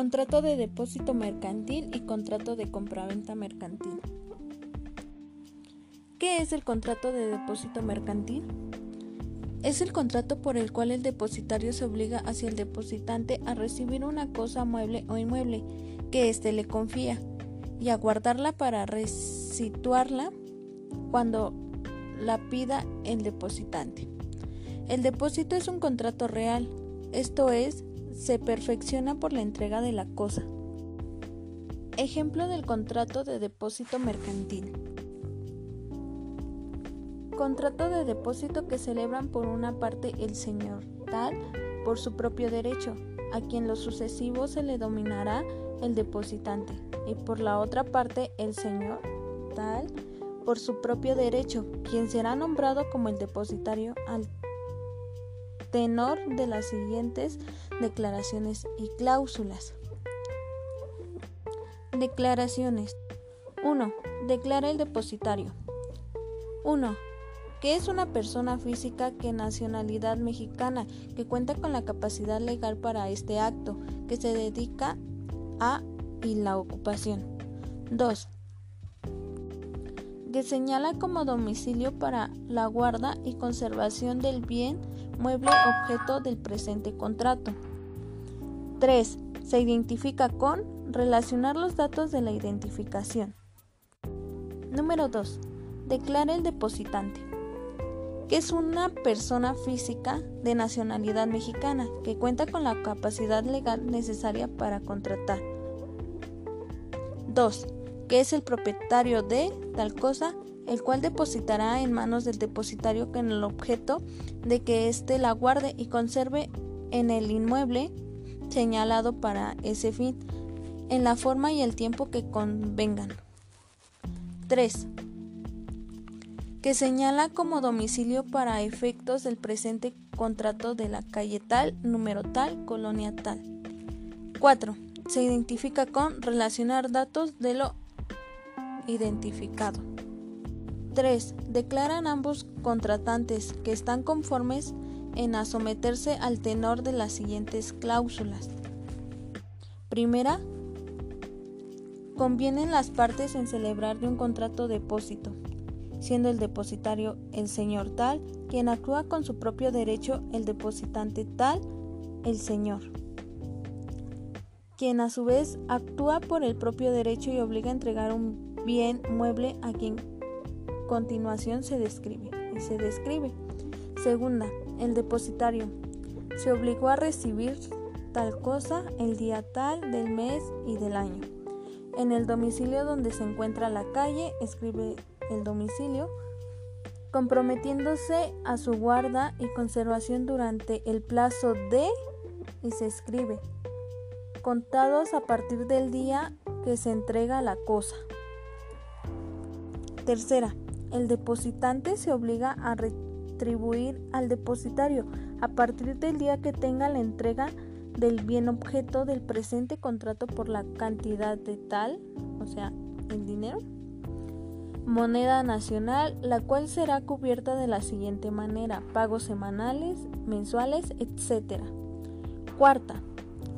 Contrato de depósito mercantil y contrato de compraventa mercantil. ¿Qué es el contrato de depósito mercantil? Es el contrato por el cual el depositario se obliga hacia el depositante a recibir una cosa mueble o inmueble que éste le confía y a guardarla para resituarla cuando la pida el depositante. El depósito es un contrato real, esto es, se perfecciona por la entrega de la cosa. Ejemplo del contrato de depósito mercantil. Contrato de depósito que celebran por una parte el señor tal por su propio derecho, a quien lo sucesivo se le dominará el depositante, y por la otra parte el señor tal por su propio derecho, quien será nombrado como el depositario al tenor de las siguientes declaraciones y cláusulas. Declaraciones 1. Declara el depositario. 1 que es una persona física que nacionalidad mexicana, que cuenta con la capacidad legal para este acto, que se dedica a y la ocupación. 2. Que señala como domicilio para la guarda y conservación del bien mueble objeto del presente contrato. 3. Se identifica con relacionar los datos de la identificación. Número 2. Declara el depositante que es una persona física de nacionalidad mexicana que cuenta con la capacidad legal necesaria para contratar. 2. Que es el propietario de tal cosa, el cual depositará en manos del depositario con el objeto de que éste la guarde y conserve en el inmueble señalado para ese fin, en la forma y el tiempo que convengan. 3 que señala como domicilio para efectos del presente contrato de la calle tal, número tal, colonia tal. 4. Se identifica con relacionar datos de lo identificado. 3. Declaran ambos contratantes que están conformes en a someterse al tenor de las siguientes cláusulas. Primera, convienen las partes en celebrar de un contrato de depósito siendo el depositario el señor tal, quien actúa con su propio derecho, el depositante tal, el señor, quien a su vez actúa por el propio derecho y obliga a entregar un bien mueble a quien continuación se describe y se describe. Segunda, el depositario se obligó a recibir tal cosa el día tal del mes y del año. En el domicilio donde se encuentra la calle, escribe el domicilio, comprometiéndose a su guarda y conservación durante el plazo de, y se escribe, contados a partir del día que se entrega la cosa. Tercera, el depositante se obliga a retribuir al depositario a partir del día que tenga la entrega del bien objeto del presente contrato por la cantidad de tal, o sea, el dinero, moneda nacional, la cual será cubierta de la siguiente manera, pagos semanales, mensuales, etc. Cuarta,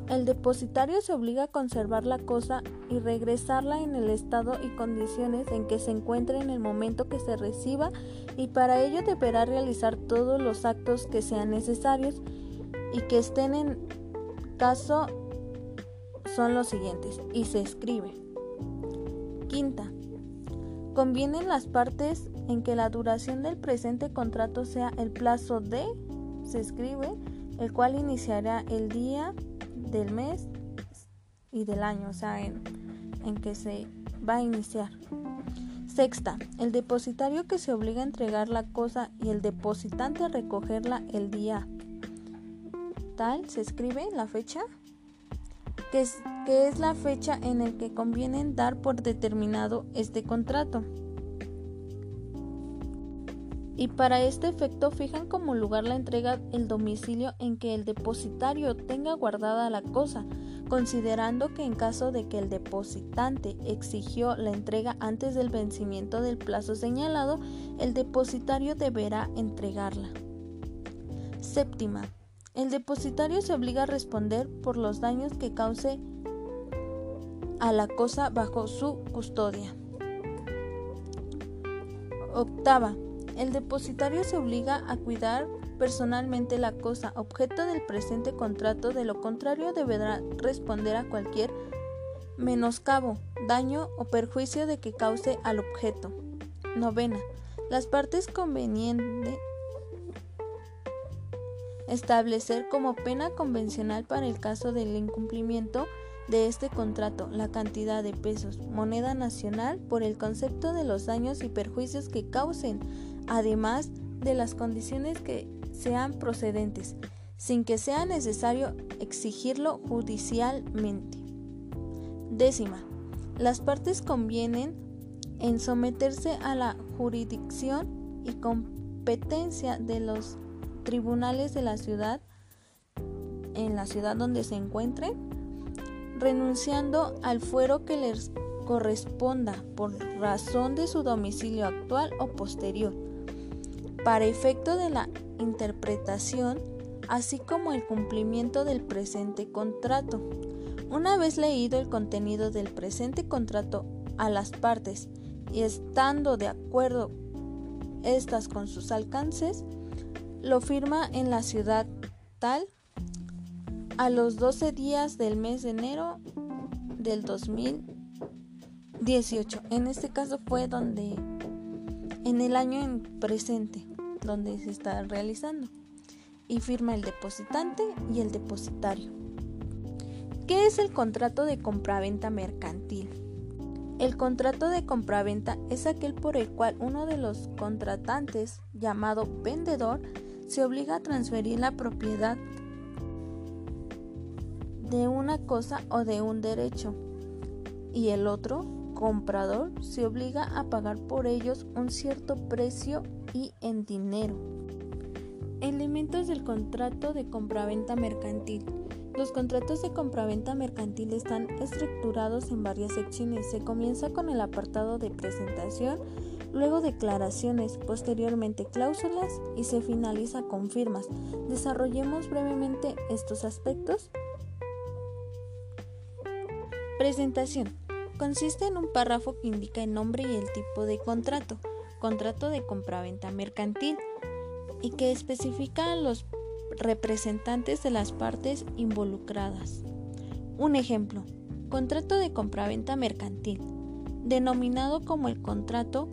el depositario se obliga a conservar la cosa y regresarla en el estado y condiciones en que se encuentre en el momento que se reciba y para ello deberá realizar todos los actos que sean necesarios y que estén en caso son los siguientes y se escribe. Quinta, Convienen las partes en que la duración del presente contrato sea el plazo de, se escribe, el cual iniciará el día del mes y del año, o sea, en, que se va a iniciar. Sexta, el depositario que se obliga a entregar la cosa y el depositante a recogerla el día tal, se escribe la fecha, que es que es la fecha en la que conviene dar por determinado este contrato. Y para este efecto fijan como lugar la entrega el domicilio en que el depositario tenga guardada la cosa, considerando que en caso de que el depositante exigió la entrega antes del vencimiento del plazo señalado, el depositario deberá entregarla. Séptima. El depositario se obliga a responder por los daños que cause a la cosa bajo su custodia. Octava. El depositario se obliga a cuidar personalmente la cosa objeto del presente contrato, de lo contrario deberá responder a cualquier menoscabo, daño o perjuicio de que cause al objeto. Novena. Las partes convenientes establecer como pena convencional para el caso del incumplimiento de este contrato la cantidad de pesos, moneda nacional, por el concepto de los daños y perjuicios que causen, además de las condiciones que sean procedentes, sin que sea necesario exigirlo judicialmente. Décima. Las partes convienen en someterse a la jurisdicción y competencia de los tribunales de la ciudad, en la ciudad donde se encuentre, renunciando al fuero que les corresponda por razón de su domicilio actual o posterior, para efecto de la interpretación, así como el cumplimiento del presente contrato. Una vez leído el contenido del presente contrato a las partes y estando de acuerdo estas con sus alcances, lo firma en la ciudad tal a los 12 días del mes de enero del 2018. En este caso fue donde, en el año en presente, donde se está realizando. Y firma el depositante y el depositario. ¿Qué es el contrato de compraventa mercantil? El contrato de compraventa es aquel por el cual uno de los contratantes, llamado vendedor, se obliga a transferir la propiedad de una cosa o de un derecho y el otro, comprador, se obliga a pagar por ellos un cierto precio y en dinero. Elementos del contrato de compraventa mercantil. Los contratos de compraventa mercantil están estructurados en varias secciones. Se comienza con el apartado de presentación, luego declaraciones, posteriormente cláusulas y se finaliza con firmas. Desarrollemos brevemente estos aspectos. Presentación. Consiste en un párrafo que indica el nombre y el tipo de contrato, contrato de compraventa mercantil, y que especifica los representantes de las partes involucradas. Un ejemplo, contrato de compraventa mercantil, denominado como el contrato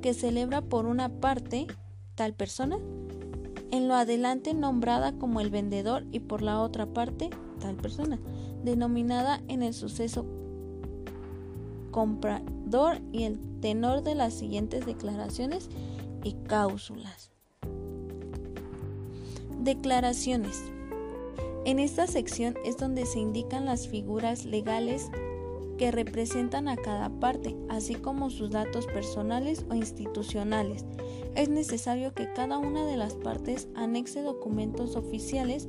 que celebra por una parte tal persona, en lo adelante nombrada como el vendedor y por la otra parte tal persona denominada en el suceso comprador y el tenor de las siguientes declaraciones y cláusulas. Declaraciones. En esta sección es donde se indican las figuras legales que representan a cada parte, así como sus datos personales o institucionales. Es necesario que cada una de las partes anexe documentos oficiales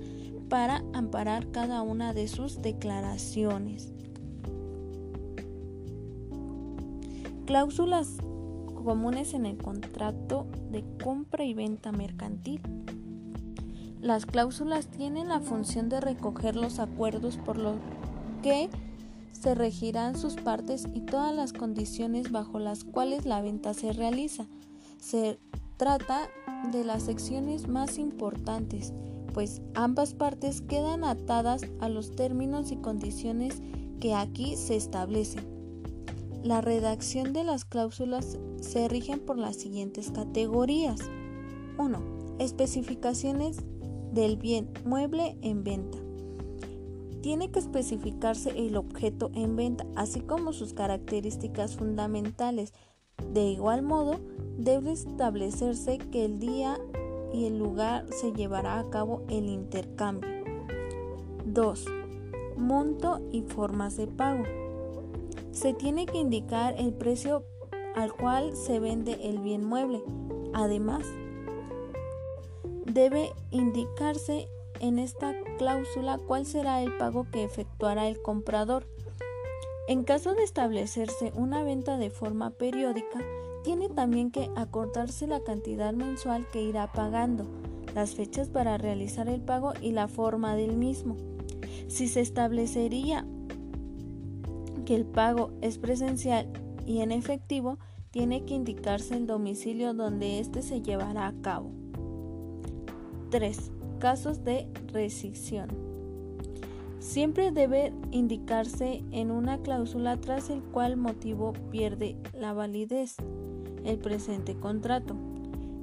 para amparar cada una de sus declaraciones. Cláusulas comunes en el contrato de compra y venta mercantil. Las cláusulas tienen la función de recoger los acuerdos por los que se regirán sus partes y todas las condiciones bajo las cuales la venta se realiza. Se trata de las secciones más importantes pues ambas partes quedan atadas a los términos y condiciones que aquí se establecen. La redacción de las cláusulas se rigen por las siguientes categorías. 1. Especificaciones del bien mueble en venta. Tiene que especificarse el objeto en venta, así como sus características fundamentales. De igual modo, debe establecerse que el día y el lugar se llevará a cabo el intercambio. 2. Monto y formas de pago. Se tiene que indicar el precio al cual se vende el bien mueble. Además, debe indicarse en esta cláusula cuál será el pago que efectuará el comprador. En caso de establecerse una venta de forma periódica, tiene también que acordarse la cantidad mensual que irá pagando, las fechas para realizar el pago y la forma del mismo. Si se establecería que el pago es presencial y en efectivo, tiene que indicarse el domicilio donde éste se llevará a cabo. 3. Casos de rescisión. Siempre debe indicarse en una cláusula tras el cual motivo pierde la validez el presente contrato.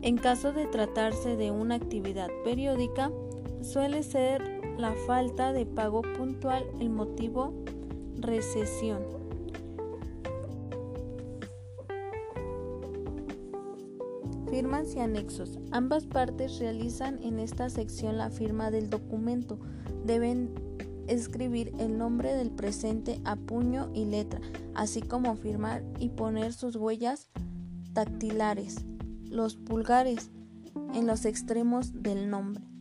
En caso de tratarse de una actividad periódica, suele ser la falta de pago puntual el motivo recesión. Firmas y anexos. Ambas partes realizan en esta sección la firma del documento. Deben escribir el nombre del presente a puño y letra, así como firmar y poner sus huellas dactilares los pulgares en los extremos del nombre.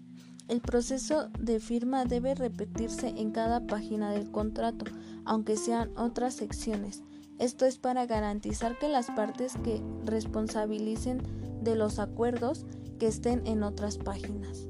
El proceso de firma debe repetirse en cada página del contrato, aunque sean otras secciones. Esto es para garantizar que las partes que responsabilicen de los acuerdos que estén en otras páginas.